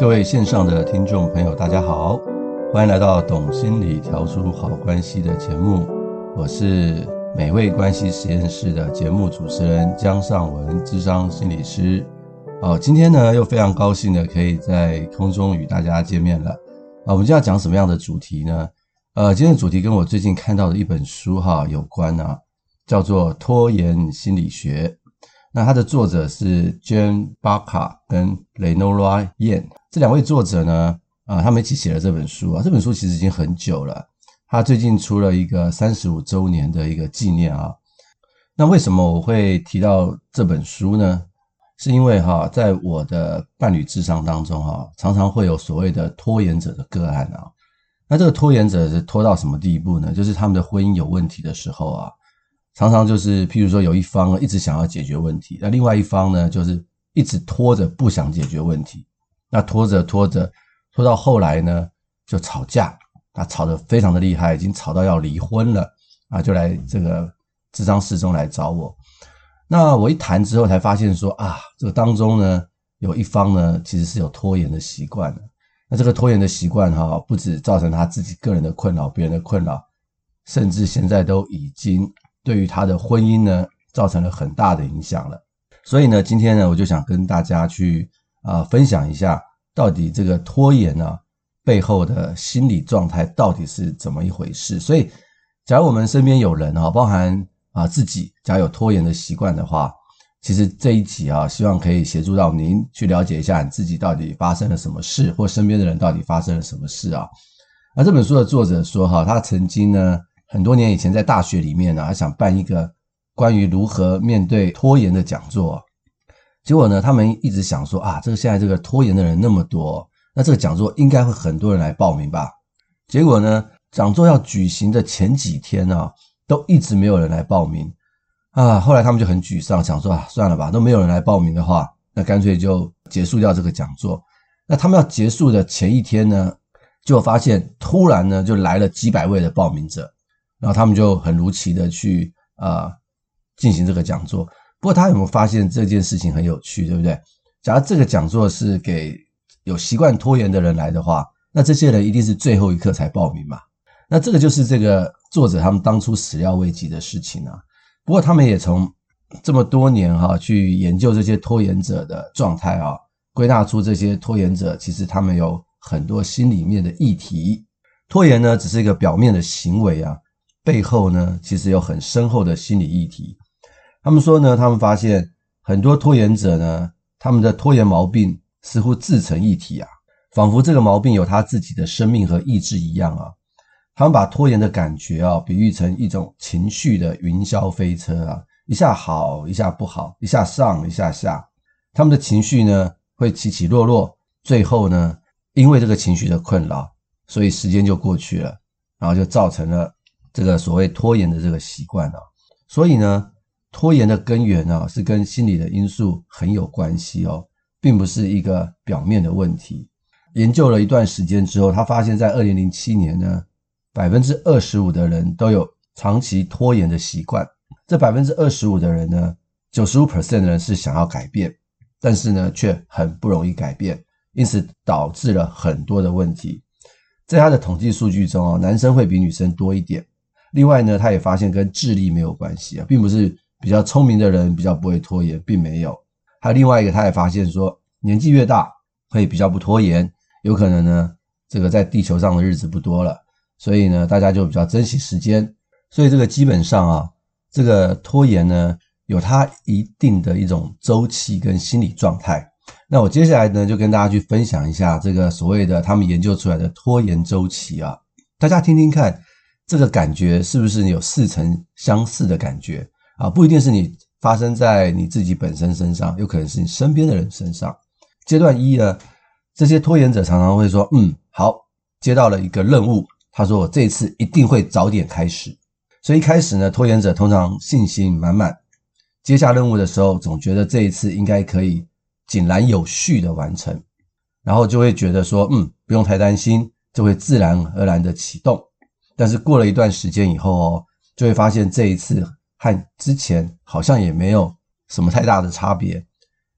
各位线上的听众朋友，大家好，欢迎来到《懂心理调出好关系》的节目，我是美味关系实验室的节目主持人江尚文，智商心理师。好，今天呢又非常高兴的可以在空中与大家见面了。啊，我们今天要讲什么样的主题呢？呃，今天的主题跟我最近看到的一本书哈有关啊，叫做《拖延心理学》。那它的作者是 Jane Barker 跟 Lenora Yan 这两位作者呢，啊，他们一起写了这本书啊。这本书其实已经很久了，他最近出了一个三十五周年的一个纪念啊。那为什么我会提到这本书呢？是因为哈，在我的伴侣智商当中哈，常常会有所谓的拖延者的个案啊。那这个拖延者是拖到什么地步呢？就是他们的婚姻有问题的时候啊。常常就是，譬如说有一方一直想要解决问题，那另外一方呢，就是一直拖着不想解决问题。那拖着拖着，拖到后来呢，就吵架，啊，吵得非常的厉害，已经吵到要离婚了啊，就来这个智商室中来找我。那我一谈之后才发现说啊，这个当中呢，有一方呢，其实是有拖延的习惯的。那这个拖延的习惯哈，不止造成他自己个人的困扰，别人的困扰，甚至现在都已经。对于他的婚姻呢，造成了很大的影响了。所以呢，今天呢，我就想跟大家去啊、分享一下，到底这个拖延呢、背后的心理状态到底是怎么一回事。所以，假如我们身边有人哈，包含啊自己，假如有拖延的习惯的话，其实这一集啊，希望可以协助到您去了解一下你自己到底发生了什么事，或身边的人到底发生了什么事啊。而这本书的作者说哈，他曾经呢。很多年以前，在大学里面呢，还想办一个关于如何面对拖延的讲座。结果呢，他们一直想说啊，这个现在这个拖延的人那么多，那这个讲座应该会很多人来报名吧？结果呢，讲座要举行的前几天呢，都一直没有人来报名啊。后来他们就很沮丧，想说啊，算了吧，都没有人来报名的话，那干脆就结束掉这个讲座。那他们要结束的前一天呢，就发现突然呢，就来了几百位的报名者。然后他们就很如期的去啊、呃、进行这个讲座。不过他有没有发现这件事情很有趣，对不对？假如这个讲座是给有习惯拖延的人来的话，那这些人一定是最后一刻才报名嘛。那这个就是这个作者他们当初始料未及的事情啊。不过他们也从这么多年哈、去研究这些拖延者的状态啊，归纳出这些拖延者其实他们有很多心里面的议题。拖延呢只是一个表面的行为啊。背后呢，其实有很深厚的心理议题。他们说呢，他们发现很多拖延者呢，他们的拖延毛病似乎自成一体啊，仿佛这个毛病有他自己的生命和意志一样啊。他们把拖延的感觉啊，比喻成一种情绪的云霄飞车啊，一下好，一下不好，一下上，一下下。他们的情绪呢，会起起落落，最后呢，因为这个情绪的困扰，所以时间就过去了，然后就造成了。这个所谓拖延的这个习惯啊，所以呢，拖延的根源啊是跟心理的因素很有关系哦，并不是一个表面的问题。研究了一段时间之后，他发现，在二零零七年呢，百分之二十五的人都有长期拖延的习惯。这百分之二十五的人呢，九十五 percent 的人是想要改变，但是呢，却很不容易改变，因此导致了很多的问题。在他的统计数据中啊，男生会比女生多一点。另外呢，他也发现跟智力没有关系啊，并不是比较聪明的人比较不会拖延，并没有。还有另外一个，他也发现说，年纪越大会比较不拖延，有可能呢，这个在地球上的日子不多了，所以呢，大家就比较珍惜时间。所以这个基本上啊，这个拖延呢，有它一定的一种周期跟心理状态。那我接下来呢，就跟大家去分享一下这个所谓的他们研究出来的拖延周期啊，大家听听看。这个感觉是不是有似曾相识的感觉啊？不一定是你发生在你自己本身身上，有可能是你身边的人身上。阶段一呢，这些拖延者常常会说：“嗯，好，接到了一个任务。”他说：“我这次一定会早点开始。”所以一开始呢，拖延者通常信心满满，接下任务的时候总觉得这一次应该可以井然有序的完成，然后就会觉得说：“嗯，不用太担心，就会自然而然的启动。”但是过了一段时间以后哦，就会发现这一次和之前好像也没有什么太大的差别。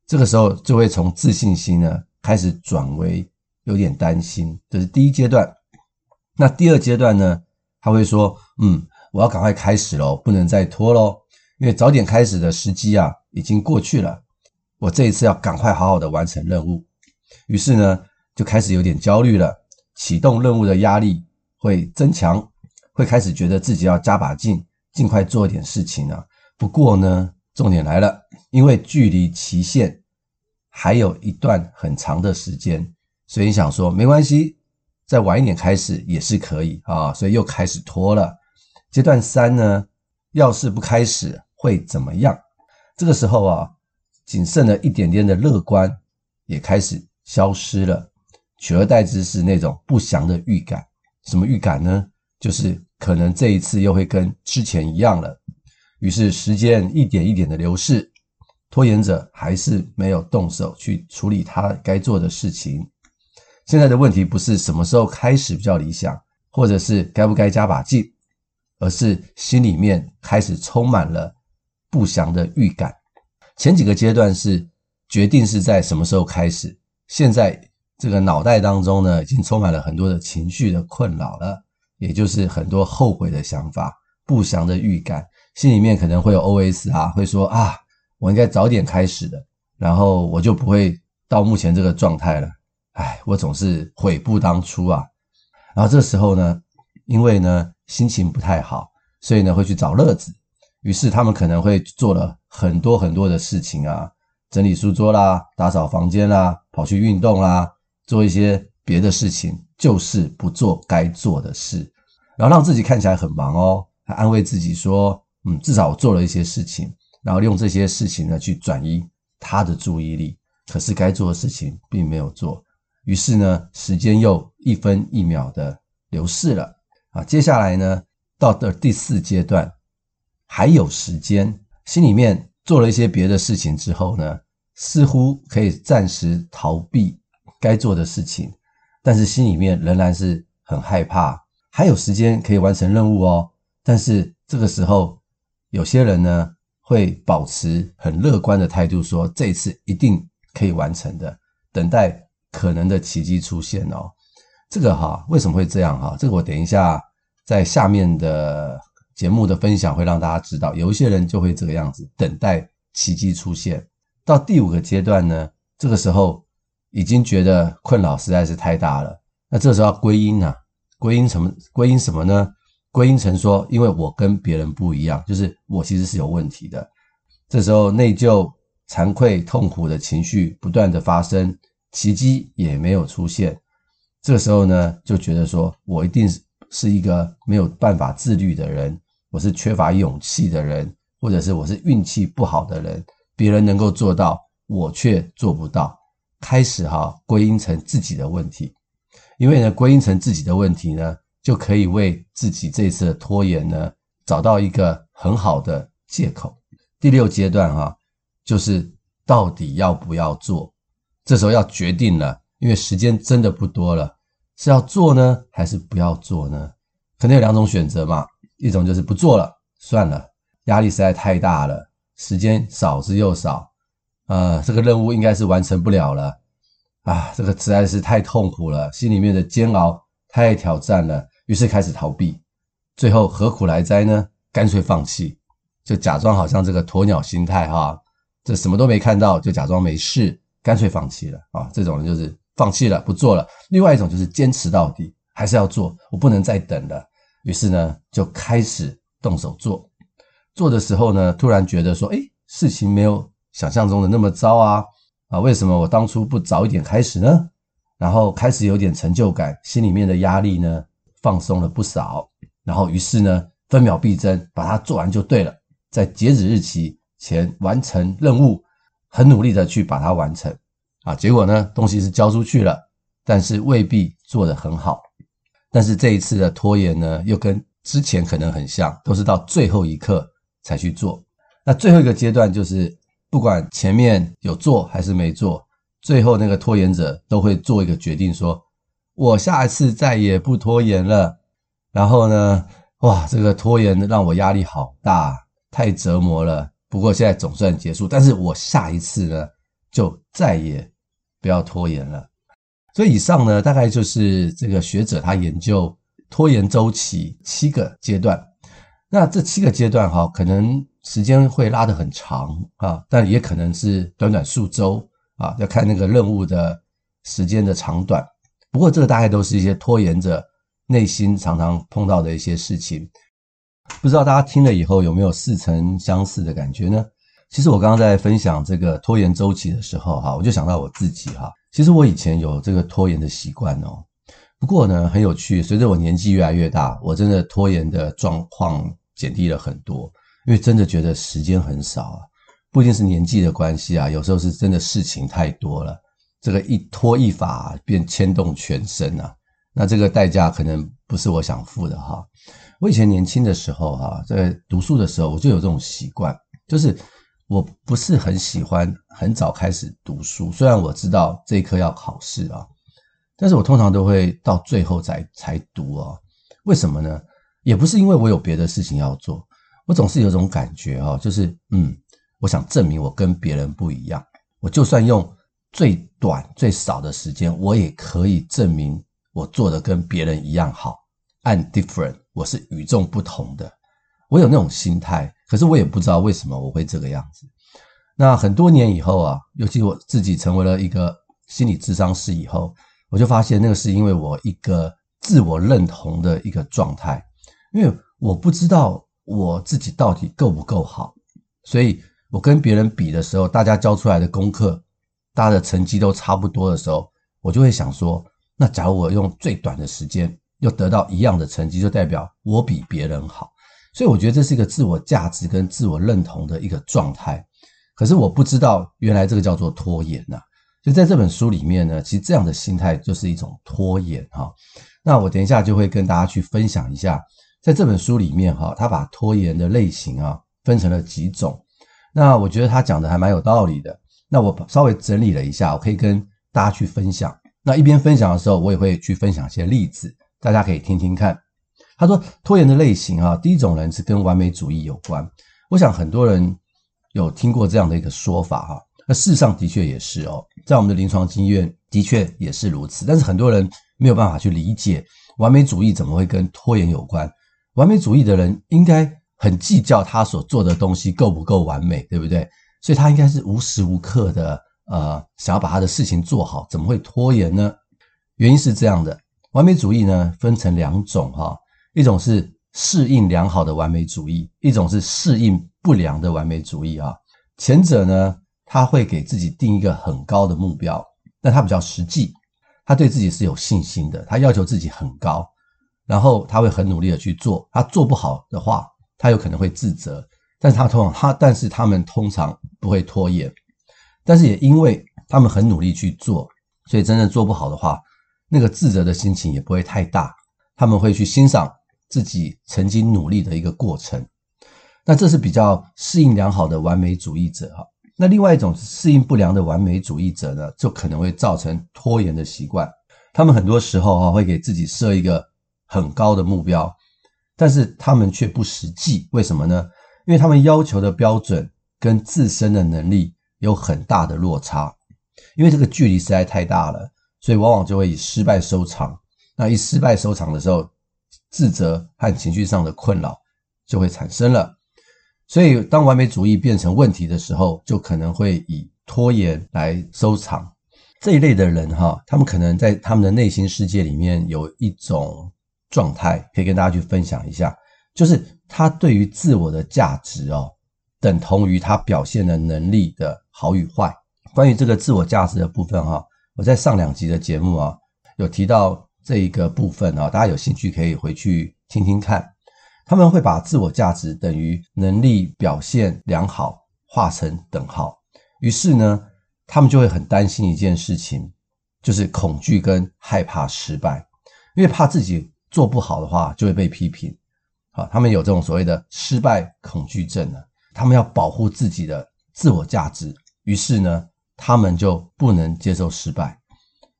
这个时候就会从自信心呢开始转为有点担心。这是第一阶段。那第二阶段呢？他会说：“嗯，我要赶快开始喽，不能再拖喽，因为早点开始的时机啊已经过去了。我这一次要赶快好好的完成任务。”于是呢，就开始有点焦虑了，启动任务的压力会增强，会开始觉得自己要加把劲，尽快做一点事情啊。不过呢，重点来了，因为距离期限还有一段很长的时间，所以你想说没关系。再晚一点开始也是可以啊，所以又开始拖了。阶段三呢，要是不开始会怎么样？这个时候啊，仅剩了一点点的乐观也开始消失了，取而代之是那种不祥的预感。什么预感呢？就是可能这一次又会跟之前一样了。于是时间一点一点的流逝，拖延者还是没有动手去处理他该做的事情。现在的问题不是什么时候开始比较理想，或者是该不该加把劲，而是心里面开始充满了不祥的预感。前几个阶段是决定是在什么时候开始，现在这个脑袋当中呢，已经充满了很多的情绪的困扰了，也就是很多后悔的想法、不祥的预感，心里面可能会有 OS 啊，会说啊，我应该早点开始的，然后我就不会到目前这个状态了。哎，我总是悔不当初啊！然后这时候呢，因为呢心情不太好，所以呢会去找乐子。于是他们可能会做了很多很多的事情啊，整理书桌啦，打扫房间啦，跑去运动啦，做一些别的事情，就是不做该做的事，然后让自己看起来很忙哦，还安慰自己说：“嗯，至少我做了一些事情。”然后用这些事情呢去转移他的注意力，可是该做的事情并没有做。于是呢，时间又一分一秒的流逝了啊。接下来呢，到的第四阶段，还有时间，心里面做了一些别的事情之后呢，似乎可以暂时逃避该做的事情，但是心里面仍然是很害怕。还有时间可以完成任务哦，但是这个时候，有些人呢会保持很乐观的态度，说这次一定可以完成的，等待。可能的奇迹出现哦，这个哈为什么会这样哈？这个我等一下在下面的节目的分享会让大家知道，有一些人就会这个样子等待奇迹出现。到第五个阶段呢，这个时候已经觉得困扰实在是太大了，那这时候要归因啊，归因什么？归因什么呢？归因成说，因为我跟别人不一样，就是我其实是有问题的。这时候内疚、惭愧、痛苦的情绪不断的发生。奇迹也没有出现，这时候呢，就觉得说我一定是一个没有办法自律的人，我是缺乏勇气的人，或者是我是运气不好的人，别人能够做到，我却做不到。开始哈归因成自己的问题，因为呢归因成自己的问题呢，就可以为自己这次的拖延呢找到一个很好的借口。第六阶段哈，就是到底要不要做？这时候要决定了，因为时间真的不多了，是要做呢，还是不要做呢？可能有两种选择嘛，一种就是不做了，算了，压力实在太大了，时间少之又少，呃，这个任务应该是完成不了了，啊，这个实在是太痛苦了，心里面的煎熬太挑战了，于是开始逃避，最后何苦来哉呢？干脆放弃，就假装好像这个鸵鸟心态哈，这什么都没看到，就假装没事。干脆放弃了啊！这种人就是放弃了，不做了。另外一种就是坚持到底，还是要做，我不能再等了。于是呢，就开始动手做。做的时候呢，突然觉得说，诶，事情没有想象中的那么糟啊！啊，为什么我当初不早一点开始呢？然后开始有点成就感，心里面的压力呢放松了不少。然后于是呢，分秒必争，把它做完就对了，在截止日期前完成任务。很努力的去把它完成，啊，结果呢，东西是交出去了，但是未必做得很好。但是这一次的拖延呢，又跟之前可能很像，都是到最后一刻才去做。那最后一个阶段就是，不管前面有做还是没做，最后那个拖延者都会做一个决定，说我下一次再也不拖延了。然后呢，哇，这个拖延让我压力好大，太折磨了。不过现在总算结束，但是我下一次呢，就再也不要拖延了。所以以上呢，大概就是这个学者他研究拖延周期七个阶段。那这七个阶段哈，可能时间会拉得很长啊，但也可能是短短数周啊，要看那个任务的时间的长短。不过这个大概都是一些拖延者内心常常碰到的一些事情。不知道大家听了以后有没有似曾相识的感觉呢？其实我刚刚在分享这个拖延周期的时候哈，我就想到我自己哈。其实我以前有这个拖延的习惯哦，不过呢，很有趣，随着我年纪越来越大，我真的拖延的状况减低了很多，因为真的觉得时间很少啊，不一定是年纪的关系啊，有时候是真的事情太多了，这个一拖一发便牵动全身啊，那这个代价可能不是我想付的哈。我以前年轻的时候哈，在读书的时候，我就有这种习惯，就是。我不是很喜欢很早开始读书，虽然我知道这一科要考试啊，但是我通常都会到最后才才读啊。为什么呢？也不是因为我有别的事情要做，我总是有种感觉哈，就是嗯，我想证明我跟别人不一样。我就算用最短最少的时间，我也可以证明我做的跟别人一样好。I'm different，我是与众不同的。我有那种心态。可是我也不知道为什么我会这个样子。那很多年以后啊，尤其我自己成为了一个心理咨商师以后，我就发现那个是因为我一个自我认同的一个状态，因为我不知道我自己到底够不够好，所以我跟别人比的时候，大家交出来的功课，大家的成绩都差不多的时候，我就会想说，那假如我用最短的时间又得到一样的成绩，就代表我比别人好。所以我觉得这是一个自我价值跟自我认同的一个状态，可是我不知道原来这个叫做拖延呐。就在这本书里面呢，其实这样的心态就是一种拖延哈。那我等一下就会跟大家去分享一下，在这本书里面哈，他把拖延的类型啊分成了几种。那我觉得他讲的还蛮有道理的。那我稍微整理了一下，我可以跟大家去分享。那一边分享的时候，我也会去分享一些例子，大家可以听听看。他说拖延的类型啊，第一种人是跟完美主义有关。我想很多人有听过这样的一个说法哈，那事实上的确也是哦，在我们的临床经验的确也是如此。但是很多人没有办法去理解完美主义怎么会跟拖延有关。完美主义的人应该很计较他所做的东西够不够完美，对不对？所以他应该是无时无刻的呃想要把他的事情做好，怎么会拖延呢？原因是这样的，完美主义呢分成两种哈。一种是适应良好的完美主义，一种是适应不良的完美主义啊。前者呢，他会给自己定一个很高的目标，但他比较实际，他对自己是有信心的，他要求自己很高，然后他会很努力的去做。他做不好的话，他有可能会自责，但是他通常他，但是他们通常不会拖延，但是也因为他们很努力去做，所以真正做不好的话，那个自责的心情也不会太大，他们会去欣赏。自己曾经努力的一个过程，那这是比较适应良好的完美主义者哈。那另外一种适应不良的完美主义者呢，就可能会造成拖延的习惯。他们很多时候哈会给自己设一个很高的目标，但是他们却不实际。为什么呢？因为他们要求的标准跟自身的能力有很大的落差，因为这个距离实在太大了，所以往往就会以失败收场。那一失败收场的时候，自责和情绪上的困扰就会产生了，所以当完美主义变成问题的时候，就可能会以拖延来收场。这一类的人哈，他们可能在他们的内心世界里面有一种状态，可以跟大家去分享一下，就是他对于自我的价值哦，等同于他表现的能力的好与坏。关于这个自我价值的部分哈，我在上两集的节目啊有提到。这一个部分啊，大家有兴趣可以回去听听看。他们会把自我价值等于能力表现良好画成等号，于是呢，他们就会很担心一件事情，就是恐惧跟害怕失败，因为怕自己做不好的话就会被批评。好，他们有这种所谓的失败恐惧症呢，他们要保护自己的自我价值，于是呢，他们就不能接受失败。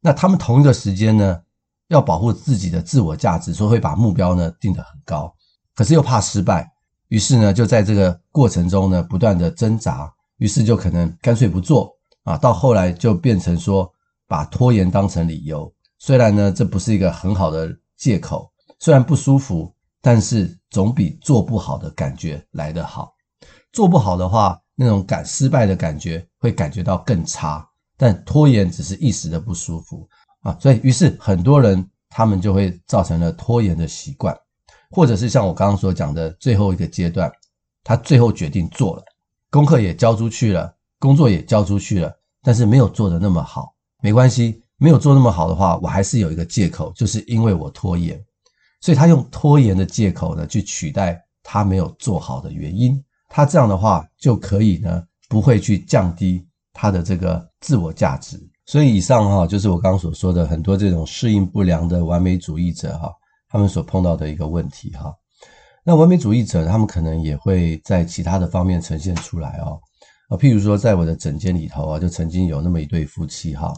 那他们同一个时间呢，要保护自己的自我价值，所以会把目标呢定得很高，可是又怕失败，于是呢就在这个过程中呢不断的挣扎，于是就可能干脆不做啊，到后来就变成说把拖延当成理由。虽然呢，这不是一个很好的借口，虽然不舒服，但是总比做不好的感觉来得好。做不好的话，那种感失败的感觉会感觉到更差。但拖延只是一时的不舒服啊，所以于是很多人他们就会造成了拖延的习惯，或者是像我刚刚所讲的最后一个阶段，他最后决定做了，功课也交出去了，工作也交出去了，但是没有做的那么好，没关系。没有做那么好的话，我还是有一个借口，就是因为我拖延，所以他用拖延的借口呢去取代他没有做好的原因，他这样的话就可以呢不会去降低他的这个自我价值。所以以上哈就是我刚刚所说的很多这种适应不良的完美主义者哈，他们所碰到的一个问题哈。那完美主义者他们可能也会在其他的方面呈现出来哦啊，譬如说在我的诊间里头啊，就曾经有那么一对夫妻哈。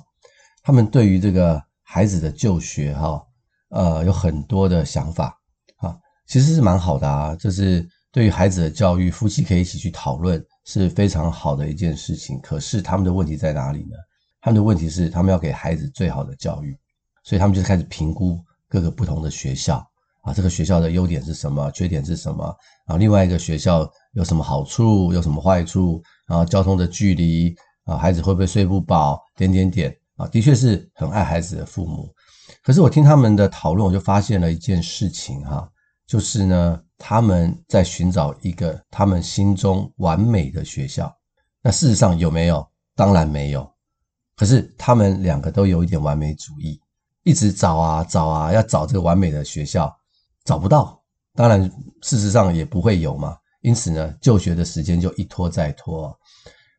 他们对于这个孩子的就学，哈，呃，有很多的想法，啊，其实是蛮好的啊。就是对于孩子的教育，夫妻可以一起去讨论，是非常好的一件事情。可是他们的问题在哪里呢？他们的问题是，他们要给孩子最好的教育，所以他们就开始评估各个不同的学校，啊，这个学校的优点是什么，缺点是什么，啊，另外一个学校有什么好处，有什么坏处，然后交通的距离，啊，孩子会不会睡不饱，点点点。啊，的确是很爱孩子的父母，可是我听他们的讨论，我就发现了一件事情哈，就是呢，他们在寻找一个他们心中完美的学校。那事实上有没有？当然没有。可是他们两个都有一点完美主义，一直找啊找啊，要找这个完美的学校，找不到。当然，事实上也不会有嘛。因此呢，就学的时间就一拖再拖。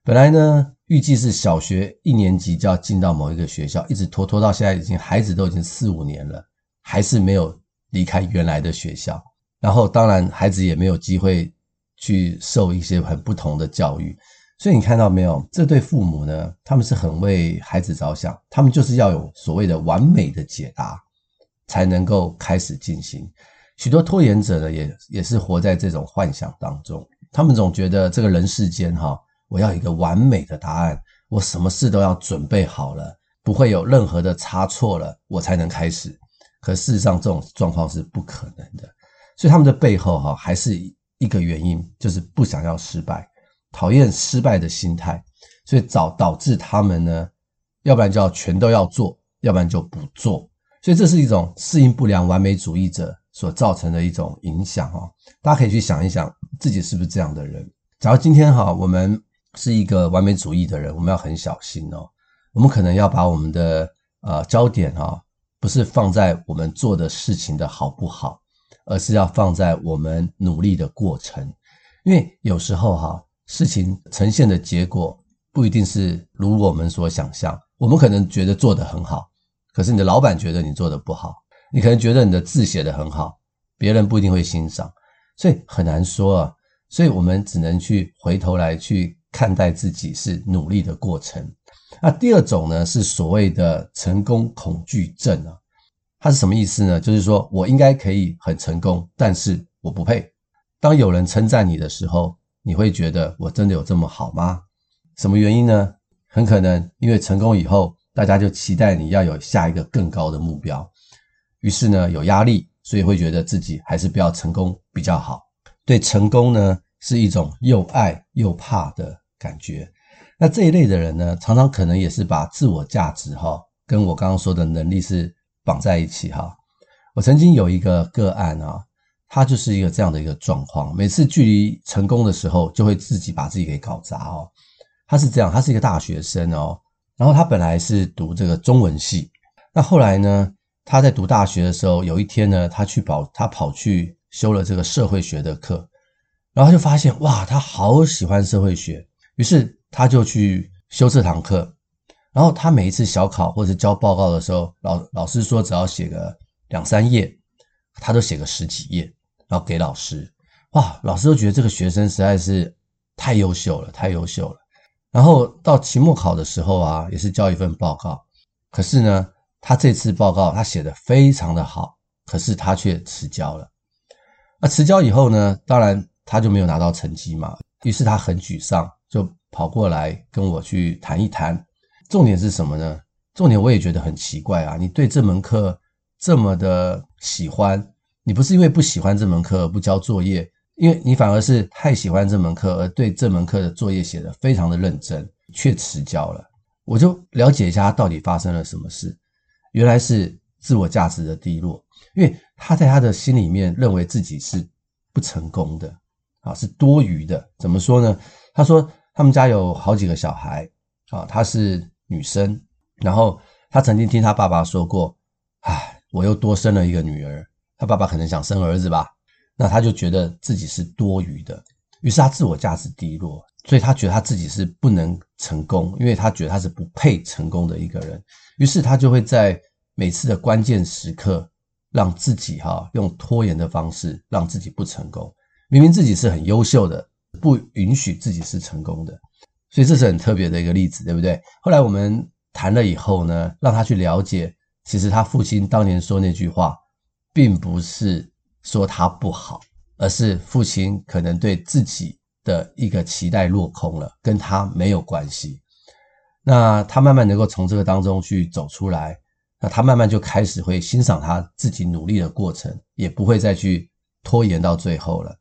本来呢，预计是小学一年级就要进到某一个学校，一直拖拖到现在，已经孩子都已经四五年了，还是没有离开原来的学校。然后，当然孩子也没有机会去受一些很不同的教育。所以你看到没有，这对父母呢，他们是很为孩子着想，他们就是要有所谓的完美的解答，才能够开始进行。许多拖延者呢，也也是活在这种幻想当中，他们总觉得这个人世间哈。我要一个完美的答案，我什么事都要准备好了，不会有任何的差错了，我才能开始。可事实上，这种状况是不可能的。所以他们的背后哈，还是一个原因，就是不想要失败，讨厌失败的心态，所以导导致他们呢，要不然就要全都要做，要不然就不做。所以这是一种适应不良完美主义者所造成的一种影响哦。大家可以去想一想，自己是不是这样的人？假如今天哈，我们是一个完美主义的人，我们要很小心哦。我们可能要把我们的呃焦点哈，不是放在我们做的事情的好不好，而是要放在我们努力的过程。因为有时候哈，事情呈现的结果不一定是如我们所想象。我们可能觉得做得很好，可是你的老板觉得你做得不好。你可能觉得你的字写得很好，别人不一定会欣赏，所以很难说啊。所以我们只能去回头来去。看待自己是努力的过程。那第二种呢，是所谓的成功恐惧症啊。它是什么意思呢？就是说我应该可以很成功，但是我不配。当有人称赞你的时候，你会觉得我真的有这么好吗？什么原因呢？很可能因为成功以后，大家就期待你要有下一个更高的目标，于是呢有压力，所以会觉得自己还是不要成功比较好。对成功呢，是一种又爱又怕的。感觉，那这一类的人呢，常常可能也是把自我价值哈，跟我刚刚说的能力是绑在一起哈。我曾经有一个个案啊，他就是一个这样的一个状况，每次距离成功的时候，就会自己把自己给搞砸哦。他是这样，他是一个大学生哦，然后他本来是读这个中文系，那后来呢，他在读大学的时候，有一天呢，他去跑，他跑去修了这个社会学的课，然后他就发现哇，他好喜欢社会学。于是他就去修这堂课，然后他每一次小考或者交报告的时候，老老师说只要写个两三页，他都写个十几页，然后给老师。哇，老师都觉得这个学生实在是太优秀了，太优秀了。然后到期末考的时候啊，也是交一份报告，可是呢，他这次报告他写的非常的好，可是他却迟交了。那迟交以后呢，当然他就没有拿到成绩嘛，于是他很沮丧。跑过来跟我去谈一谈，重点是什么呢？重点我也觉得很奇怪啊，你对这门课这么的喜欢，你不是因为不喜欢这门课而不交作业，因为你反而是太喜欢这门课而对这门课的作业写得非常的认真，却迟交了。我就了解一下他到底发生了什么事，原来是自我价值的低落，因为他在他的心里面认为自己是不成功的，啊，是多余的。怎么说呢？他说他们家有好几个小孩，啊，她是女生，然后她曾经听她爸爸说过，唉，我又多生了一个女儿。她爸爸可能想生儿子吧，那他就觉得自己是多余的，于是他自我价值低落。所以他觉得他自己是不能成功，因为他觉得他是不配成功的一个人，于是他就会在每次的关键时刻，让自己哈用拖延的方式让自己不成功。明明自己是很优秀的，不允许自己是成功的，所以这是很特别的一个例子，对不对？后来我们谈了以后呢，让他去了解，其实他父亲当年说那句话，并不是说他不好，而是父亲可能对自己。的一个期待落空了，跟他没有关系。那他慢慢能够从这个当中去走出来，那他慢慢就开始会欣赏他自己努力的过程，也不会再去拖延到最后了。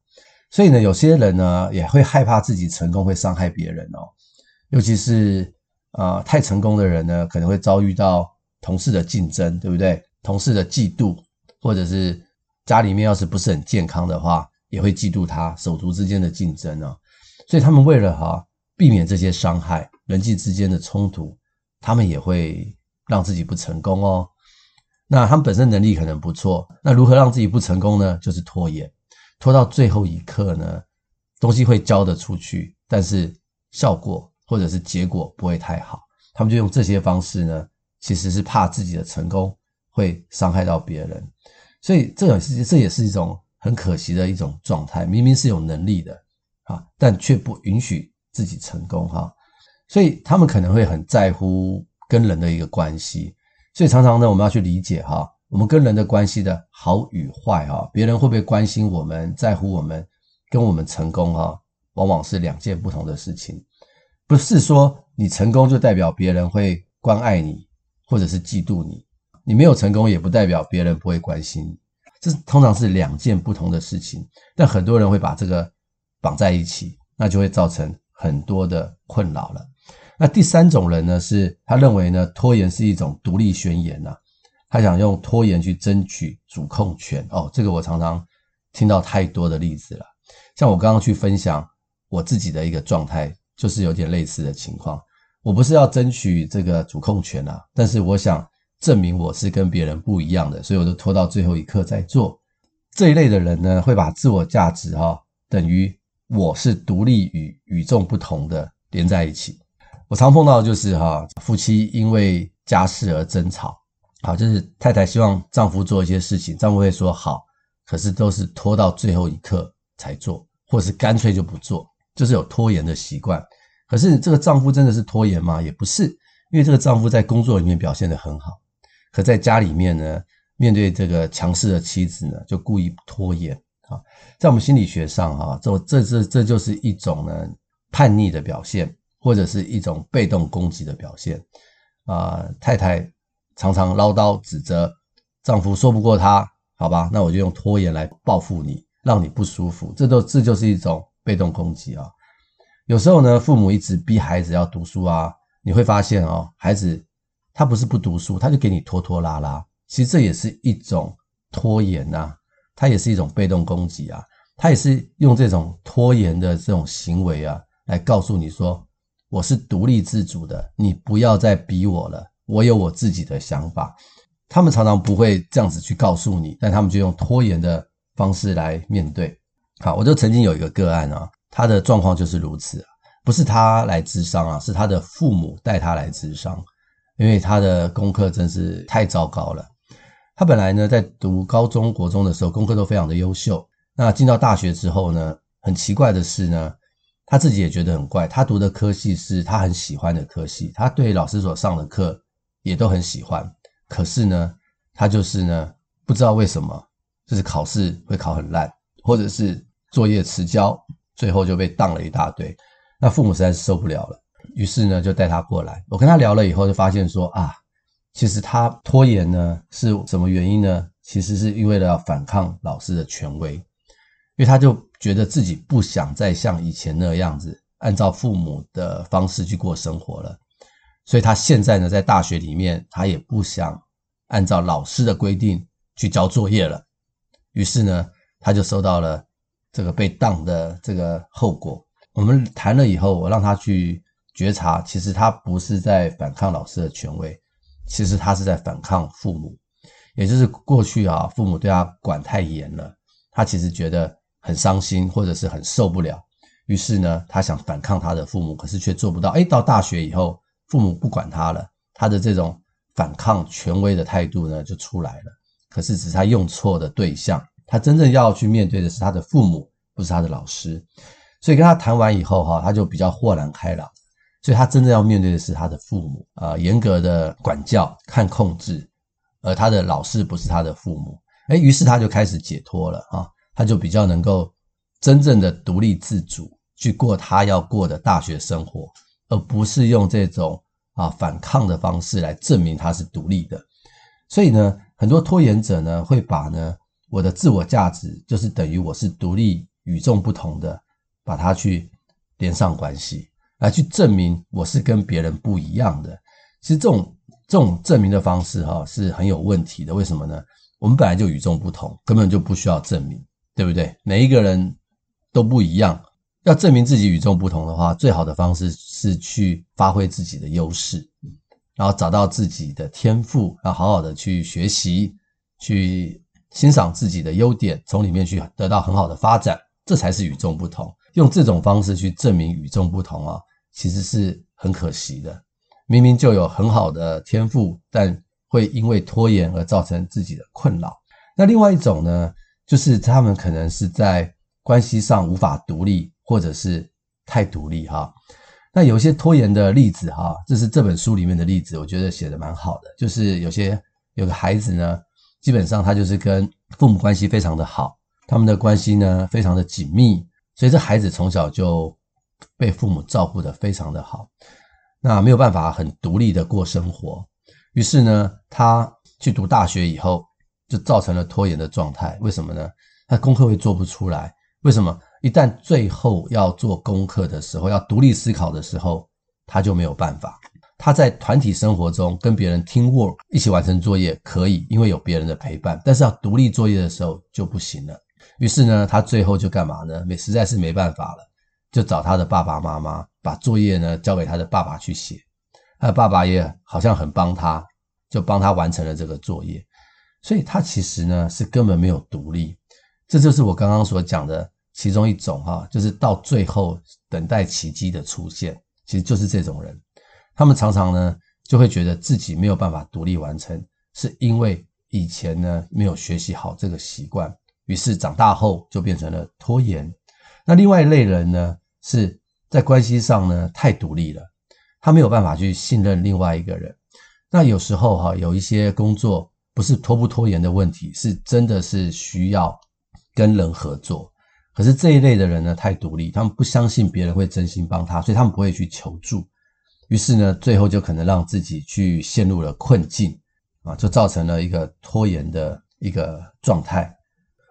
所以呢，有些人呢也会害怕自己成功会伤害别人哦，尤其是啊、太成功的人呢，可能会遭遇到同事的竞争，对不对？同事的嫉妒，或者是家里面要是不是很健康的话。也会嫉妒他手足之间的竞争啊，所以他们为了哈避免这些伤害、人际之间的冲突，他们也会让自己不成功哦。那他们本身能力可能不错，那如何让自己不成功呢？就是拖延，拖到最后一刻呢，东西会交得出去，但是效果或者是结果不会太好。他们就用这些方式呢，其实是怕自己的成功会伤害到别人，所以这也是这也是一种。很可惜的一种状态，明明是有能力的啊，但却不允许自己成功哈，所以他们可能会很在乎跟人的一个关系，所以常常呢，我们要去理解哈，我们跟人的关系的好与坏哈，别人会不会关心我们，在乎我们，跟我们成功哈，往往是两件不同的事情，不是说你成功就代表别人会关爱你，或者是嫉妒你，你没有成功也不代表别人不会关心你。这通常是两件不同的事情，但很多人会把这个绑在一起，那就会造成很多的困扰了。那第三种人呢，是他认为呢，拖延是一种独立宣言呐，他想用拖延去争取主控权。哦，这个我常常听到太多的例子了。像我刚刚去分享我自己的一个状态，就是有点类似的情况。我不是要争取这个主控权啊，但是我想。证明我是跟别人不一样的，所以我就拖到最后一刻再做。这一类的人呢，会把自我价值哈等于我是独立与与众不同的连在一起。我常碰到就是哈夫妻因为家事而争吵，好，就是太太希望丈夫做一些事情，丈夫会说好，可是都是拖到最后一刻才做，或是干脆就不做，就是有拖延的习惯。可是这个丈夫真的是拖延吗？也不是，因为这个丈夫在工作里面表现得很好。可在家里面呢，面对这个强势的妻子呢，就故意拖延啊。在我们心理学上哈，这这这这就是一种呢叛逆的表现，或者是一种被动攻击的表现啊。太太常常唠叨指责丈夫说不过她，好吧，那我就用拖延来报复你，让你不舒服。这都这就是一种被动攻击啊。有时候呢，父母一直逼孩子要读书啊，你会发现哦，孩子。他不是不读书，他就给你拖拖拉拉。其实这也是一种拖延呐、啊，他也是一种被动攻击啊。他也是用这种拖延的这种行为啊，来告诉你说，我是独立自主的，你不要再逼我了，我有我自己的想法。他们常常不会这样子去告诉你，但他们就用拖延的方式来面对。好，我就曾经有一个个案啊，他的状况就是如此，不是他来咨商啊，是他的父母带他来咨商。因为他的功课真是太糟糕了。他本来呢，在读高中国中的时候，功课都非常的优秀。那进到大学之后呢，很奇怪的是呢，他自己也觉得很怪。他读的科系是他很喜欢的科系，他对老师所上的课也都很喜欢。可是呢，他就是呢，不知道为什么，就是考试会考很烂，或者是作业迟交，最后就被当了一大堆。那父母实在是受不了了。于是呢，就带他过来。我跟他聊了以后，就发现说啊，其实他拖延呢是什么原因呢？其实是因为了要反抗老师的权威，因为他就觉得自己不想再像以前那样子按照父母的方式去过生活了，所以他现在呢在大学里面，他也不想按照老师的规定去交作业了。于是呢，他就收到了这个被当的这个后果。我们谈了以后，我让他去觉察，其实他不是在反抗老师的权威，其实他是在反抗父母。也就是过去啊，父母对他管太严了，他其实觉得很伤心，或者是很受不了。于是呢，他想反抗他的父母，可是却做不到。诶，到大学以后，父母不管他了，他的这种反抗权威的态度呢，就出来了。可是只是他用错的对象，他真正要去面对的是他的父母，不是他的老师。所以跟他谈完以后哈，他就比较豁然开朗。所以他真正要面对的是他的父母啊，严格的管教、看控制。而他的老师不是他的父母，哎，于是他就开始解脱了啊，他就比较能够真正的独立自主去过他要过的大学生活，而不是用这种啊反抗的方式来证明他是独立的。所以呢，很多拖延者呢会把呢我的自我价值就是等于我是独立与众不同的，把它去连上关系，来去证明我是跟别人不一样的。其实这种。这种证明的方式哈是很有问题的，为什么呢？我们本来就与众不同，根本就不需要证明，对不对？每一个人都不一样，要证明自己与众不同的话，最好的方式是去发挥自己的优势，然后找到自己的天赋，要好好的去学习，去欣赏自己的优点，从里面去得到很好的发展，这才是与众不同。用这种方式去证明与众不同啊，其实是很可惜的。明明就有很好的天赋，但会因为拖延而造成自己的困扰。那另外一种呢，就是他们可能是在关系上无法独立，或者是太独立哈。那有些拖延的例子哈，这是这本书里面的例子，我觉得写的蛮好的。就是有些有个孩子呢，基本上他就是跟父母关系非常的好，他们的关系呢非常的紧密，所以这孩子从小就被父母照顾得非常的好。那没有办法很独立的过生活，于是呢，他去读大学以后，就造成了拖延的状态。为什么呢？他功课会做不出来。为什么？一旦最后要做功课的时候，要独立思考的时候，他就没有办法。他在团体生活中跟别人 team work 一起完成作业可以，因为有别人的陪伴。但是要独立作业的时候就不行了。于是呢，他最后就干嘛呢？没，实在是没办法了。就找他的爸爸妈妈，把作业呢交给他的爸爸去写，他的爸爸也好像很帮他，就帮他完成了这个作业。所以他其实呢是根本没有独立，这就是我刚刚所讲的其中一种哈，就是到最后等待奇迹的出现，其实就是这种人，他们常常呢就会觉得自己没有办法独立完成，是因为以前呢没有学习好这个习惯，于是长大后就变成了拖延。那另外一类人呢？是在关系上呢太独立了，他没有办法去信任另外一个人。那有时候哈，有一些工作不是拖不拖延的问题，是真的是需要跟人合作。可是这一类的人呢太独立，他们不相信别人会真心帮他，所以他们不会去求助。于是呢，最后就可能让自己去陷入了困境啊，就造成了一个拖延的一个状态。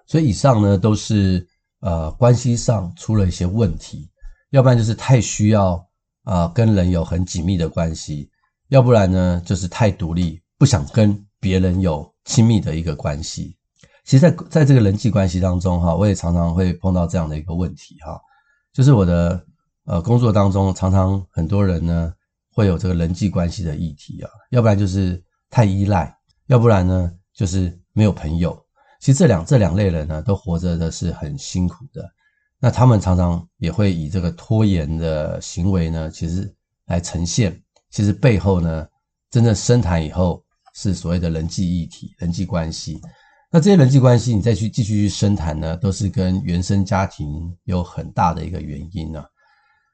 所以以上呢都是呃关系上出了一些问题。要不然就是太需要啊、呃，跟人有很紧密的关系；要不然呢，就是太独立，不想跟别人有亲密的一个关系。其实在，在在这个人际关系当中，哈，我也常常会碰到这样的一个问题，哈，就是我的呃工作当中，常常很多人呢会有这个人际关系的议题啊。要不然就是太依赖，要不然呢就是没有朋友。其实这两这两类人呢，都活着的是很辛苦的。那他们常常也会以这个拖延的行为呢，其实来呈现，其实背后呢，真正深谈以后是所谓的人际议题、人际关系。那这些人际关系，你再去继续去深谈呢，都是跟原生家庭有很大的一个原因呢。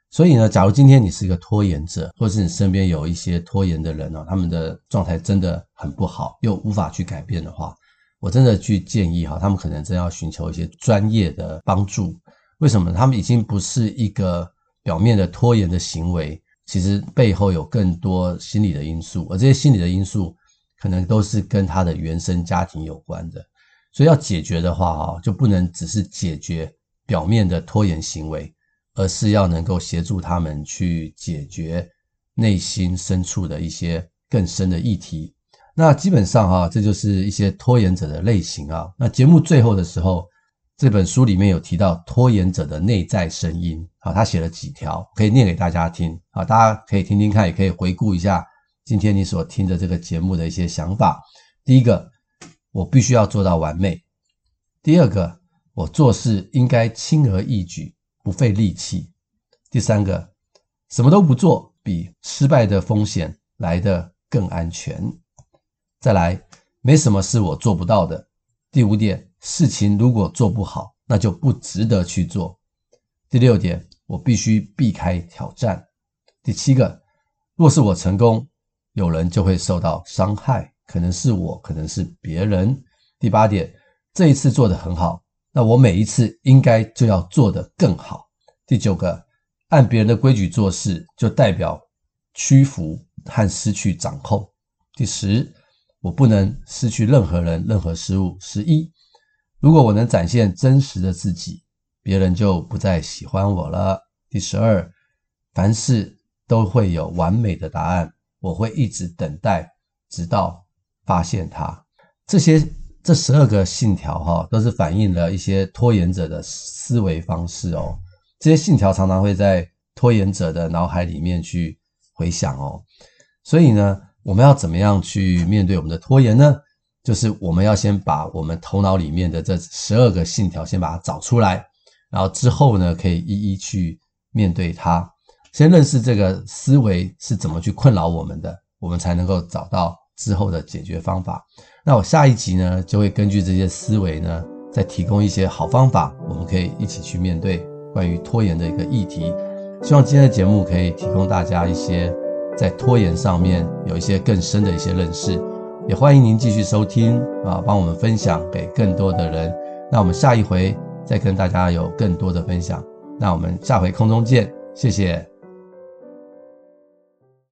所以呢，假如今天你是一个拖延者，或是你身边有一些拖延的人呢，他们的状态真的很不好，又无法去改变的话，我真的去建议哈，他们可能真要寻求一些专业的帮助。为什么他们已经不是一个表面的拖延的行为？其实背后有更多心理的因素，而这些心理的因素可能都是跟他的原生家庭有关的。所以要解决的话，哈，就不能只是解决表面的拖延行为，而是要能够协助他们去解决内心深处的一些更深的议题。那基本上哈，这就是一些拖延者的类型啊。那节目最后的时候，这本书里面有提到拖延者的内在声音，好，他写了几条，可以念给大家听，啊，大家可以听听看，也可以回顾一下今天你所听的这个节目的一些想法。第一个，我必须要做到完美；第二个，我做事应该轻而易举，不费力气；第三个，什么都不做比失败的风险来得更安全；再来，没什么是我做不到的；第五点。事情如果做不好，那就不值得去做。第六点，我必须避开挑战。第七个，若是我成功，有人就会受到伤害，可能是我，可能是别人。第八点，这一次做得很好，那我每一次应该就要做得更好。第九个，按别人的规矩做事，就代表屈服和失去掌控。第十，我不能失去任何人、任何事物。十一。如果我能展现真实的自己，别人就不再喜欢我了。第十二，凡事都会有完美的答案，我会一直等待，直到发现它。这些这十二个信条哈，都是反映了一些拖延者的思维方式哦。这些信条常常会在拖延者的脑海里面去回想哦。所以呢，我们要怎么样去面对我们的拖延呢？就是我们要先把我们头脑里面的这十二个信条先把它找出来，然后之后呢，可以一一去面对它。先认识这个思维是怎么去困扰我们的，我们才能够找到之后的解决方法。那我下一集呢，就会根据这些思维呢，再提供一些好方法，我们可以一起去面对关于拖延的一个议题。希望今天的节目可以提供大家一些在拖延上面有一些更深的一些认识。也欢迎您继续收听啊，帮我们分享给更多的人。那我们下一回再跟大家有更多的分享。那我们下回空中见，谢谢。